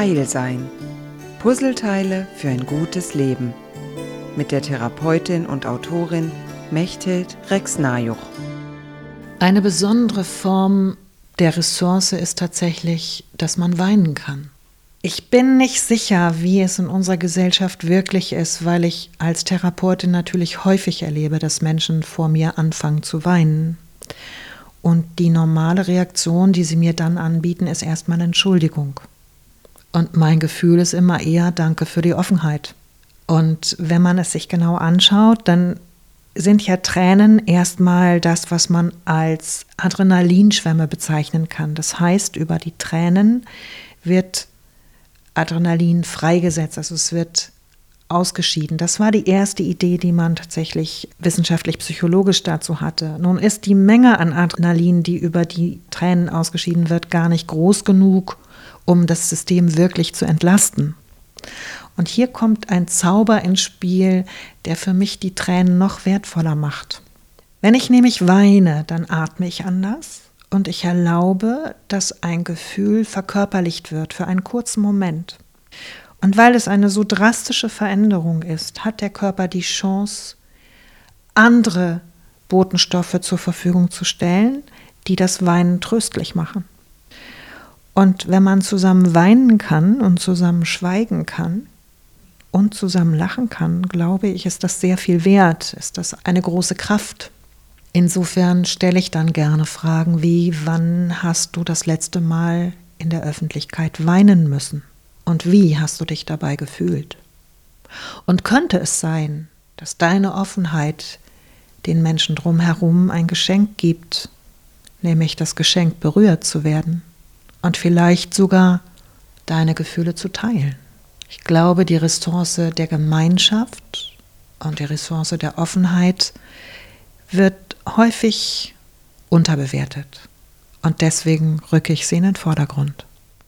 Heil sein. Puzzleteile für ein gutes Leben. Mit der Therapeutin und Autorin Mechthild Rex-Najuch. Eine besondere Form der Ressource ist tatsächlich, dass man weinen kann. Ich bin nicht sicher, wie es in unserer Gesellschaft wirklich ist, weil ich als Therapeutin natürlich häufig erlebe, dass Menschen vor mir anfangen zu weinen. Und die normale Reaktion, die sie mir dann anbieten, ist erstmal Entschuldigung. Und mein Gefühl ist immer eher Danke für die Offenheit. Und wenn man es sich genau anschaut, dann sind ja Tränen erstmal das, was man als Adrenalinschwämme bezeichnen kann. Das heißt, über die Tränen wird Adrenalin freigesetzt, also es wird ausgeschieden. Das war die erste Idee, die man tatsächlich wissenschaftlich-psychologisch dazu hatte. Nun ist die Menge an Adrenalin, die über die Tränen ausgeschieden wird, gar nicht groß genug, um das System wirklich zu entlasten. Und hier kommt ein Zauber ins Spiel, der für mich die Tränen noch wertvoller macht. Wenn ich nämlich weine, dann atme ich anders und ich erlaube, dass ein Gefühl verkörperlicht wird für einen kurzen Moment. Und weil es eine so drastische Veränderung ist, hat der Körper die Chance, andere Botenstoffe zur Verfügung zu stellen, die das Weinen tröstlich machen. Und wenn man zusammen weinen kann und zusammen schweigen kann und zusammen lachen kann, glaube ich, ist das sehr viel wert, ist das eine große Kraft. Insofern stelle ich dann gerne Fragen wie, wann hast du das letzte Mal in der Öffentlichkeit weinen müssen? Und wie hast du dich dabei gefühlt? Und könnte es sein, dass deine Offenheit den Menschen drumherum ein Geschenk gibt, nämlich das Geschenk berührt zu werden und vielleicht sogar deine Gefühle zu teilen? Ich glaube, die Ressource der Gemeinschaft und die Ressource der Offenheit wird häufig unterbewertet. Und deswegen rücke ich sie in den Vordergrund.